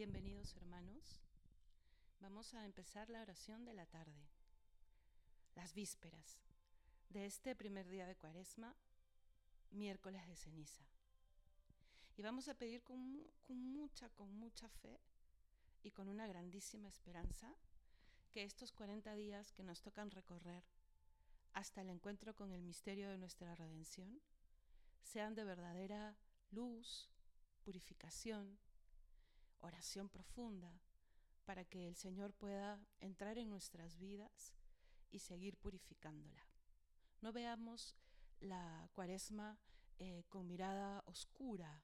Bienvenidos hermanos. Vamos a empezar la oración de la tarde, las vísperas de este primer día de Cuaresma, miércoles de ceniza. Y vamos a pedir con, con mucha, con mucha fe y con una grandísima esperanza que estos 40 días que nos tocan recorrer hasta el encuentro con el misterio de nuestra redención sean de verdadera luz, purificación, oración profunda, para que el Señor pueda entrar en nuestras vidas y seguir purificándola. No veamos la cuaresma eh, con mirada oscura.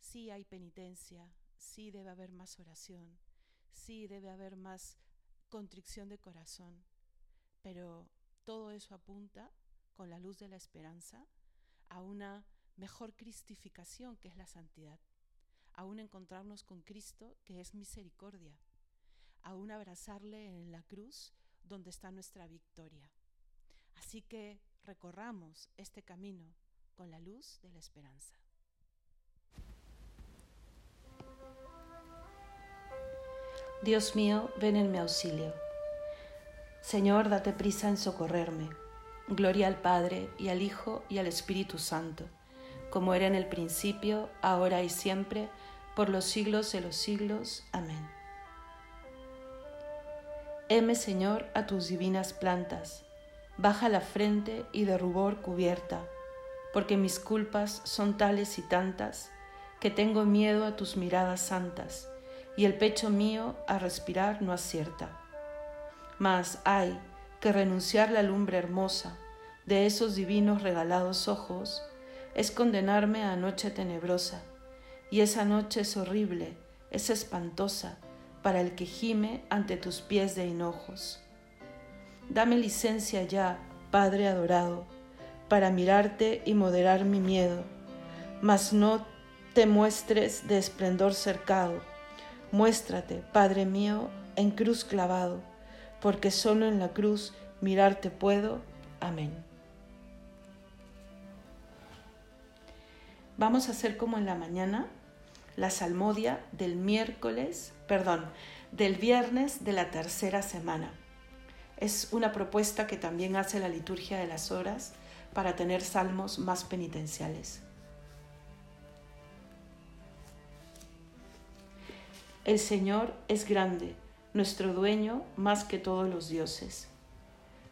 Sí hay penitencia, sí debe haber más oración, sí debe haber más contrición de corazón, pero todo eso apunta, con la luz de la esperanza, a una mejor cristificación que es la santidad, a un encontrarnos con Cristo que es misericordia, a un abrazarle en la cruz donde está nuestra victoria. Así que recorramos este camino con la luz de la esperanza. Dios mío, ven en mi auxilio. Señor, date prisa en socorrerme. Gloria al Padre, y al Hijo, y al Espíritu Santo, como era en el principio, ahora y siempre, por los siglos de los siglos. Amén. Heme, Señor, a tus divinas plantas, baja la frente y de rubor cubierta, porque mis culpas son tales y tantas, que tengo miedo a tus miradas santas y el pecho mío a respirar no acierta. Mas hay que renunciar la lumbre hermosa de esos divinos regalados ojos, es condenarme a noche tenebrosa, y esa noche es horrible, es espantosa para el que gime ante tus pies de hinojos. Dame licencia ya, Padre adorado, para mirarte y moderar mi miedo, mas no te muestres de esplendor cercado Muéstrate, Padre mío, en cruz clavado, porque solo en la cruz mirarte puedo. Amén. Vamos a hacer como en la mañana la salmodia del miércoles, perdón, del viernes de la tercera semana. Es una propuesta que también hace la liturgia de las horas para tener salmos más penitenciales. El Señor es grande, nuestro dueño más que todos los dioses.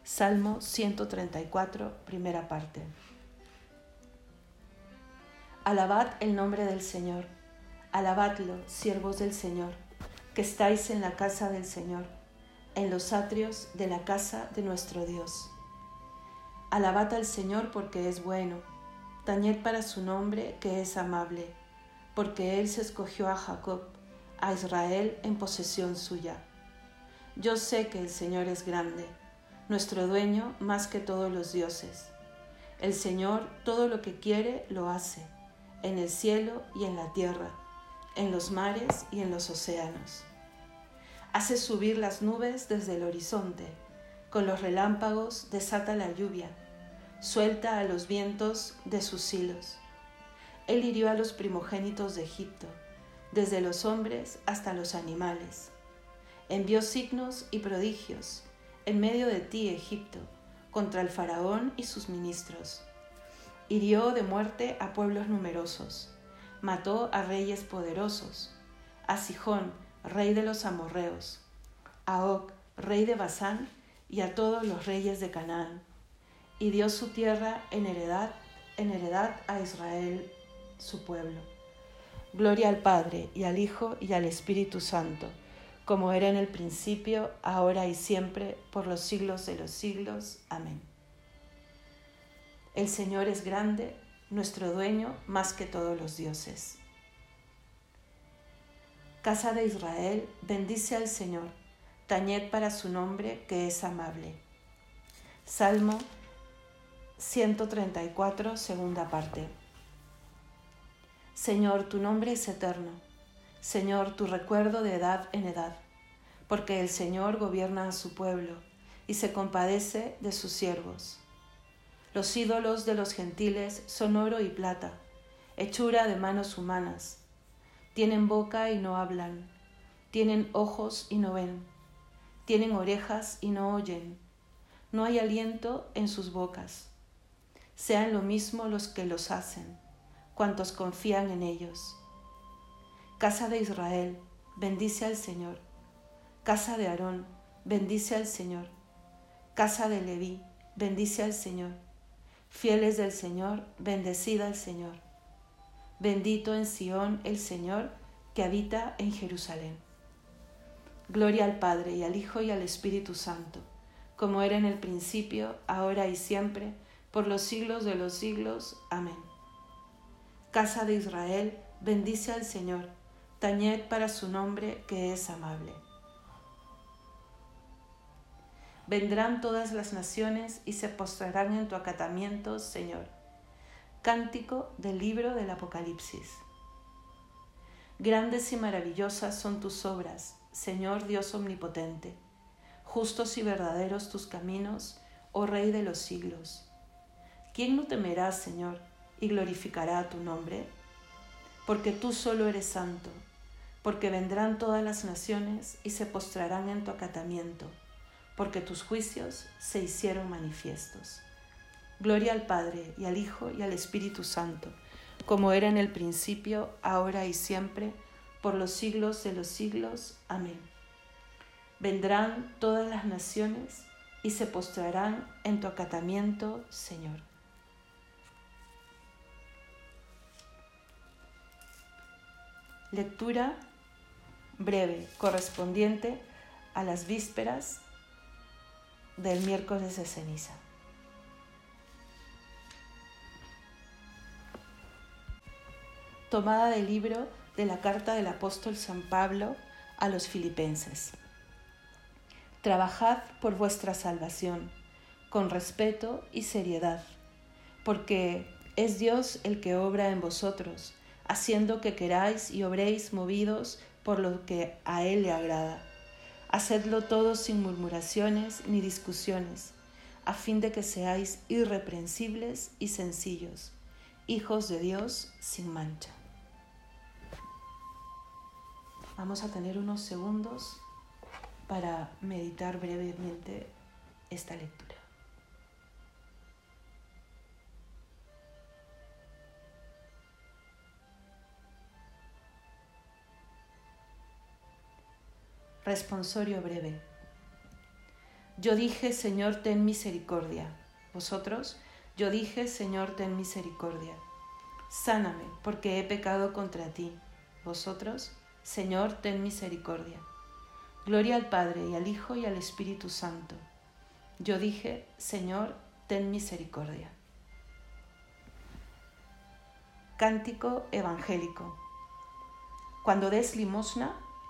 Salmo 134, primera parte. Alabad el nombre del Señor, alabadlo, siervos del Señor, que estáis en la casa del Señor, en los atrios de la casa de nuestro Dios. Alabad al Señor porque es bueno, tañed para su nombre que es amable, porque Él se escogió a Jacob a Israel en posesión suya. Yo sé que el Señor es grande, nuestro dueño más que todos los dioses. El Señor todo lo que quiere lo hace, en el cielo y en la tierra, en los mares y en los océanos. Hace subir las nubes desde el horizonte, con los relámpagos desata la lluvia, suelta a los vientos de sus hilos. Él hirió a los primogénitos de Egipto desde los hombres hasta los animales. Envió signos y prodigios en medio de ti, Egipto, contra el faraón y sus ministros. Hirió de muerte a pueblos numerosos, mató a reyes poderosos, a Sijón, rey de los amorreos, a Og, rey de Basán, y a todos los reyes de Canaán, y dio su tierra en heredad, en heredad a Israel, su pueblo. Gloria al Padre y al Hijo y al Espíritu Santo, como era en el principio, ahora y siempre, por los siglos de los siglos. Amén. El Señor es grande, nuestro dueño más que todos los dioses. Casa de Israel, bendice al Señor, tañed para su nombre que es amable. Salmo 134, segunda parte. Señor, tu nombre es eterno. Señor, tu recuerdo de edad en edad, porque el Señor gobierna a su pueblo y se compadece de sus siervos. Los ídolos de los gentiles son oro y plata, hechura de manos humanas. Tienen boca y no hablan, tienen ojos y no ven, tienen orejas y no oyen, no hay aliento en sus bocas. Sean lo mismo los que los hacen, cuantos confían en ellos. Casa de Israel, bendice al Señor. Casa de Aarón, bendice al Señor. Casa de Leví, bendice al Señor. Fieles del Señor, bendecida al Señor. Bendito en Sión el Señor que habita en Jerusalén. Gloria al Padre y al Hijo y al Espíritu Santo, como era en el principio, ahora y siempre, por los siglos de los siglos. Amén. Casa de Israel, bendice al Señor, tañed para su nombre que es amable. Vendrán todas las naciones y se postrarán en tu acatamiento, Señor. Cántico del libro del Apocalipsis. Grandes y maravillosas son tus obras, Señor Dios omnipotente. Justos y verdaderos tus caminos, oh Rey de los siglos. ¿Quién no temerá, Señor, y glorificará tu nombre? Porque tú solo eres santo, porque vendrán todas las naciones y se postrarán en tu acatamiento porque tus juicios se hicieron manifiestos. Gloria al Padre y al Hijo y al Espíritu Santo, como era en el principio, ahora y siempre, por los siglos de los siglos. Amén. Vendrán todas las naciones y se postrarán en tu acatamiento, Señor. Lectura breve correspondiente a las vísperas del miércoles de ceniza. Tomada del libro de la carta del apóstol San Pablo a los filipenses. Trabajad por vuestra salvación, con respeto y seriedad, porque es Dios el que obra en vosotros, haciendo que queráis y obréis movidos por lo que a Él le agrada Hacedlo todo sin murmuraciones ni discusiones, a fin de que seáis irreprensibles y sencillos, hijos de Dios sin mancha. Vamos a tener unos segundos para meditar brevemente esta lectura. Responsorio breve. Yo dije, Señor, ten misericordia. Vosotros, yo dije, Señor, ten misericordia. Sáname, porque he pecado contra ti. Vosotros, Señor, ten misericordia. Gloria al Padre y al Hijo y al Espíritu Santo. Yo dije, Señor, ten misericordia. Cántico evangélico. Cuando des limosna,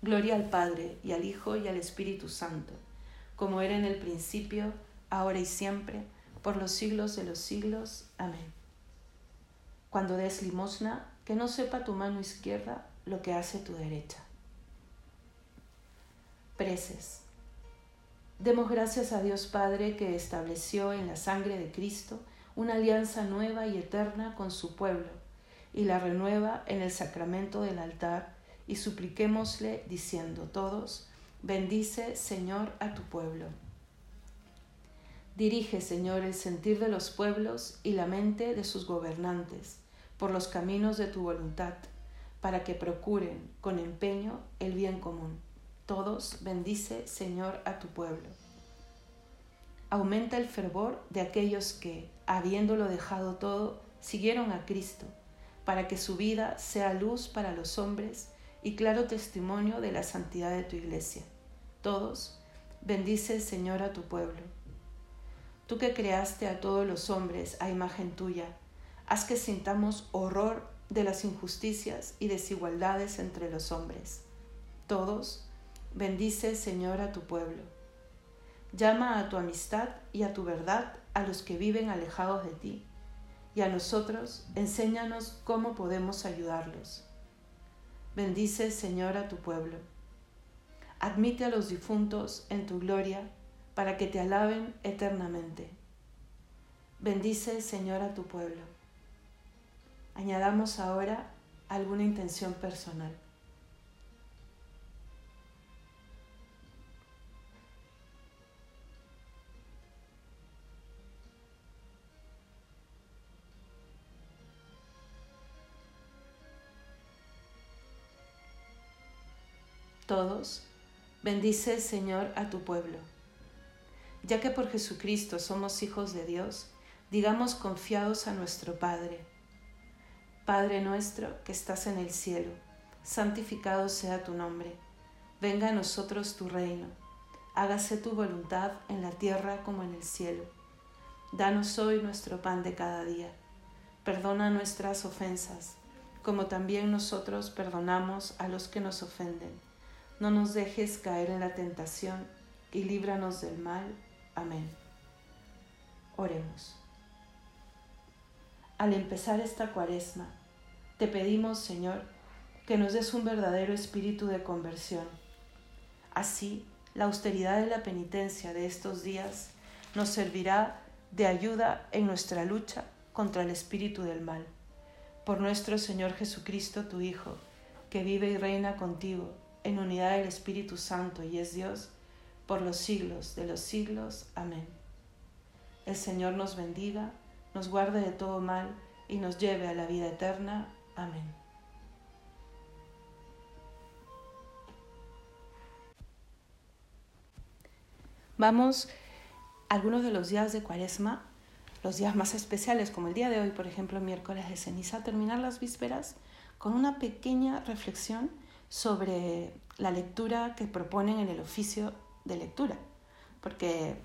Gloria al Padre y al Hijo y al Espíritu Santo, como era en el principio, ahora y siempre, por los siglos de los siglos. Amén. Cuando des limosna, que no sepa tu mano izquierda lo que hace tu derecha. Preces. Demos gracias a Dios Padre que estableció en la sangre de Cristo una alianza nueva y eterna con su pueblo y la renueva en el sacramento del altar y supliquémosle diciendo todos, bendice Señor a tu pueblo. Dirige Señor el sentir de los pueblos y la mente de sus gobernantes por los caminos de tu voluntad, para que procuren con empeño el bien común. Todos bendice, Señor, a tu pueblo. Aumenta el fervor de aquellos que, habiéndolo dejado todo, siguieron a Cristo, para que su vida sea luz para los hombres y claro testimonio de la santidad de tu iglesia. Todos, bendice, Señor, a tu pueblo. Tú que creaste a todos los hombres a imagen tuya, haz que sintamos horror de las injusticias y desigualdades entre los hombres. Todos, bendice, Señor, a tu pueblo. Llama a tu amistad y a tu verdad a los que viven alejados de ti, y a nosotros enséñanos cómo podemos ayudarlos. Bendice, Señor, a tu pueblo. Admite a los difuntos en tu gloria para que te alaben eternamente. Bendice, Señor, a tu pueblo. Añadamos ahora alguna intención personal. Todos, bendice Señor a tu pueblo. Ya que por Jesucristo somos hijos de Dios, digamos confiados a nuestro Padre Padre nuestro que estás en el cielo, santificado sea tu nombre. Venga a nosotros tu reino. Hágase tu voluntad en la tierra como en el cielo. Danos hoy nuestro pan de cada día. Perdona nuestras ofensas, como también nosotros perdonamos a los que nos ofenden. No nos dejes caer en la tentación y líbranos del mal. Amén. Oremos. Al empezar esta cuaresma, te pedimos, Señor, que nos des un verdadero espíritu de conversión. Así, la austeridad de la penitencia de estos días nos servirá de ayuda en nuestra lucha contra el espíritu del mal. Por nuestro Señor Jesucristo, tu Hijo, que vive y reina contigo en unidad del Espíritu Santo y es Dios, por los siglos de los siglos. Amén. El Señor nos bendiga, nos guarde de todo mal y nos lleve a la vida eterna. Amén. Vamos algunos de los días de Cuaresma, los días más especiales, como el día de hoy, por ejemplo, miércoles de ceniza, terminar las vísperas con una pequeña reflexión sobre la lectura que proponen en el oficio de lectura. Porque,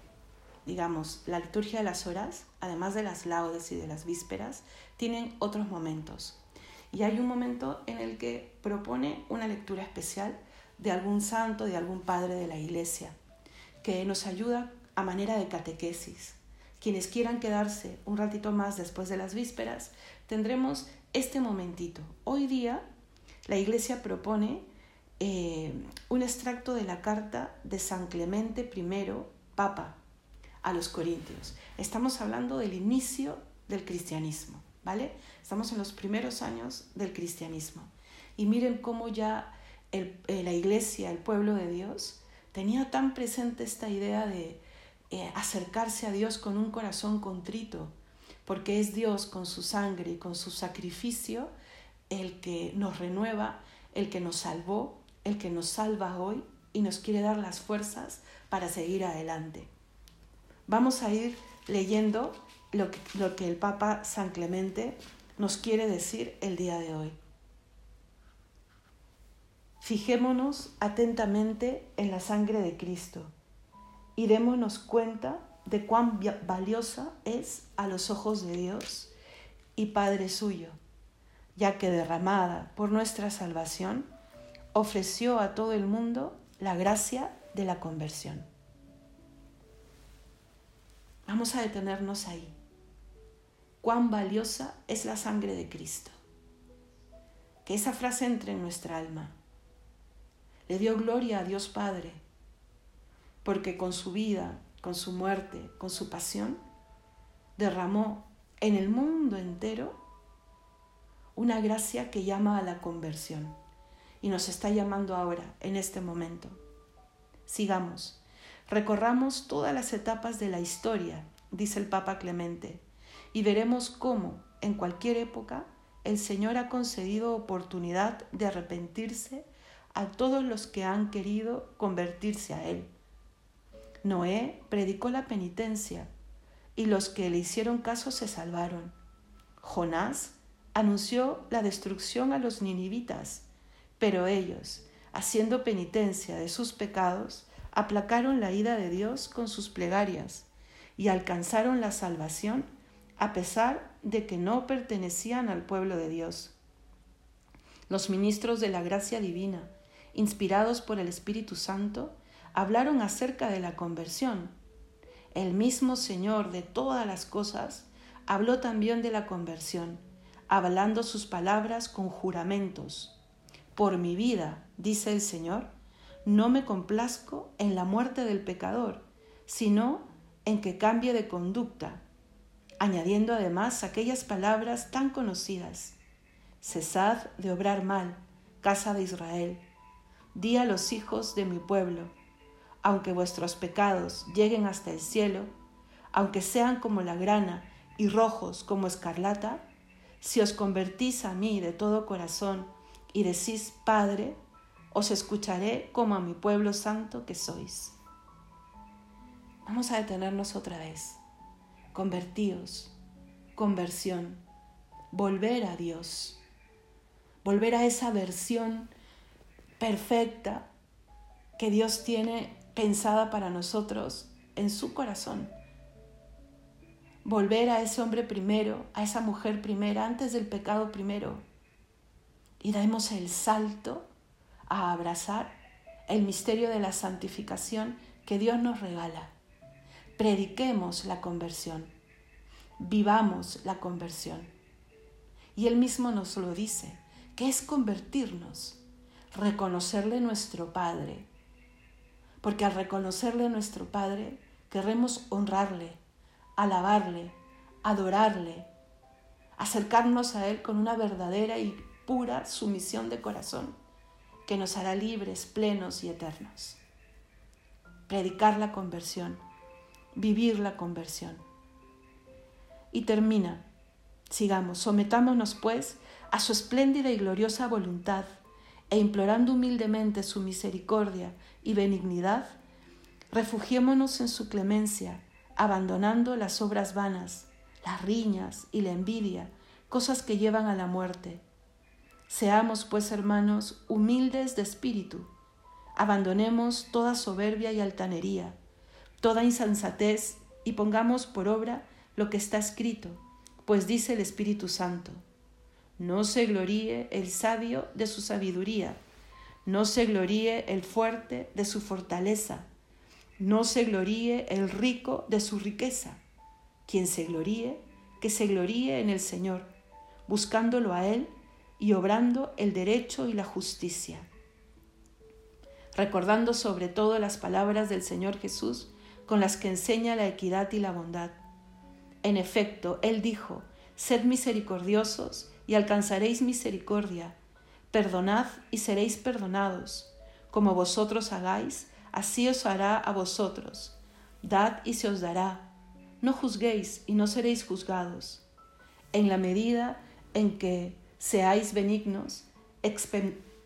digamos, la liturgia de las horas, además de las laudes y de las vísperas, tienen otros momentos. Y hay un momento en el que propone una lectura especial de algún santo, de algún padre de la iglesia, que nos ayuda a manera de catequesis. Quienes quieran quedarse un ratito más después de las vísperas, tendremos este momentito. Hoy día la iglesia propone eh, un extracto de la carta de San Clemente I, Papa, a los Corintios. Estamos hablando del inicio del cristianismo. ¿vale? Estamos en los primeros años del cristianismo. Y miren cómo ya eh, la iglesia, el pueblo de Dios, tenía tan presente esta idea de eh, acercarse a Dios con un corazón contrito, porque es Dios con su sangre y con su sacrificio el que nos renueva, el que nos salvó, el que nos salva hoy y nos quiere dar las fuerzas para seguir adelante. Vamos a ir leyendo lo que, el Papa San Clemente nos quiere decir el día de hoy. Fijémonos atentamente en la sangre de Cristo y démonos cuenta de cuán valiosa es a los ojos de Dios y Padre suyo, ya que derramada por nuestra salvación, ofreció a todo el mundo la gracia de la conversión. Vamos a detenernos ahí cuán valiosa es la sangre de Cristo. Que esa frase entre en nuestra alma. Le dio gloria a Dios Padre, porque con su vida, con su muerte, con su pasión, derramó en el mundo entero una gracia que llama a la conversión y nos está llamando ahora, en este momento. Sigamos, recorramos todas las etapas de la historia, dice el Papa Clemente, y veremos cómo, en cualquier época, el Señor ha concedido oportunidad de arrepentirse a todos los que han querido convertirse a Él. Noé predicó la penitencia y los que le hicieron caso se salvaron. Jonás anunció la destrucción a los ninivitas, pero ellos, haciendo penitencia de sus pecados, aplacaron la ira de Dios con sus plegarias y alcanzaron la salvación a pesar de que no pertenecían al pueblo de Dios. Los ministros de la gracia divina, inspirados por el Espíritu Santo, hablaron acerca de la conversión. El mismo Señor de todas las cosas habló también de la conversión, hablando sus palabras con juramentos. Por mi vida, dice el Señor, no me complazco en la muerte del pecador, sino en que cambie de conducta, añadiendo además aquellas palabras tan conocidas. Cesad de obrar mal, casa de Israel. Di a los hijos de mi pueblo, aunque vuestros pecados lleguen hasta el cielo, aunque sean como la grana y rojos como escarlata, si os convertís a mí de todo corazón y decís, Padre, os escucharé como a mi pueblo santo que sois. Vamos a detenernos otra vez. Convertíos, conversión, volver a Dios, volver a esa versión perfecta que Dios tiene pensada para nosotros en su corazón. Volver a ese hombre primero, a esa mujer primera, antes del pecado primero. Y damos el salto a abrazar el misterio de la santificación que Dios nos regala. Prediquemos la conversión, vivamos la conversión. Y Él mismo nos lo dice, que es convertirnos, reconocerle nuestro Padre, porque al reconocerle nuestro Padre, queremos honrarle, alabarle, adorarle, acercarnos a Él con una verdadera y pura sumisión de corazón que nos hará libres, plenos y eternos. Predicar la conversión, vivir la conversión. Y termina, sigamos, sometámonos pues a su espléndida y gloriosa voluntad e implorando humildemente su misericordia y benignidad, refugiémonos en su clemencia, abandonando las obras vanas, las riñas y la envidia, cosas que llevan a la muerte. Seamos, pues, hermanos, humildes de espíritu, abandonemos toda soberbia y altanería, toda insensatez y pongamos por obra lo que está escrito, pues dice el Espíritu Santo, no se gloríe el sabio de su sabiduría, no se gloríe el fuerte de su fortaleza, no se gloríe el rico de su riqueza. Quien se gloríe, que se gloríe en el Señor, buscándolo a Él y obrando el derecho y la justicia. Recordando sobre todo las palabras del Señor Jesús con las que enseña la equidad y la bondad. En efecto, Él dijo, Sed misericordiosos y alcanzaréis misericordia Perdonad y seréis perdonados. Como vosotros hagáis, así os hará a vosotros. Dad y se os dará. No juzguéis y no seréis juzgados. En la medida en que seáis benignos,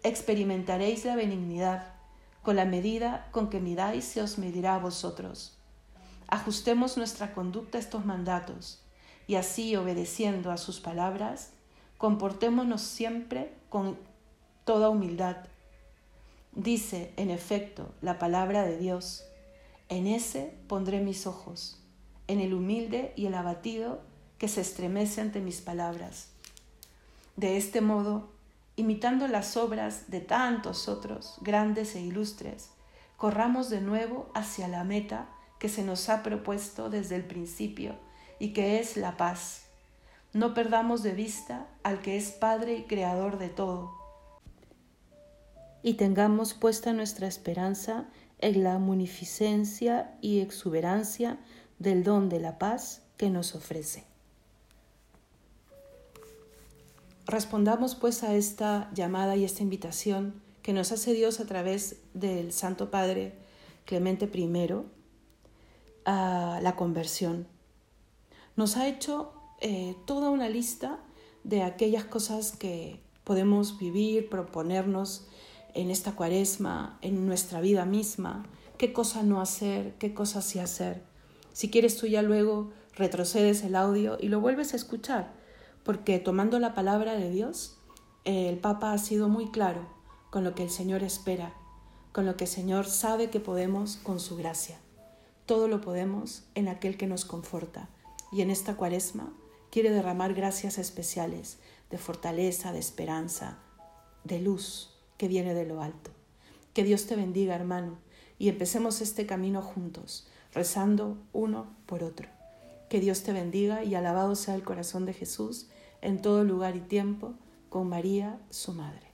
experimentaréis la benignidad. Con la medida con que midáis se os medirá a vosotros. Ajustemos nuestra conducta a estos mandatos y así, obedeciendo a sus palabras, comportémonos siempre con toda humildad. Dice, en efecto, la palabra de Dios, en ese pondré mis ojos, en el humilde y el abatido que se estremece ante mis palabras. De este modo, imitando las obras de tantos otros, grandes e ilustres, corramos de nuevo hacia la meta que se nos ha propuesto desde el principio y que es la paz. No perdamos de vista al que es Padre y Creador de todo y tengamos puesta nuestra esperanza en la munificencia y exuberancia del don de la paz que nos ofrece. Respondamos pues a esta llamada y esta invitación que nos hace Dios a través del Santo Padre Clemente I a la conversión. Nos ha hecho eh, toda una lista de aquellas cosas que podemos vivir, proponernos en esta cuaresma, en nuestra vida misma, qué cosa no hacer, qué cosa sí hacer. Si quieres tú ya luego retrocedes el audio y lo vuelves a escuchar, porque tomando la palabra de Dios, el Papa ha sido muy claro con lo que el Señor espera, con lo que el Señor sabe que podemos con su gracia. Todo lo podemos en aquel que nos conforta. Y en esta cuaresma quiere derramar gracias especiales de fortaleza, de esperanza, de luz que viene de lo alto. Que Dios te bendiga, hermano, y empecemos este camino juntos, rezando uno por otro. Que Dios te bendiga y alabado sea el corazón de Jesús en todo lugar y tiempo, con María, su Madre.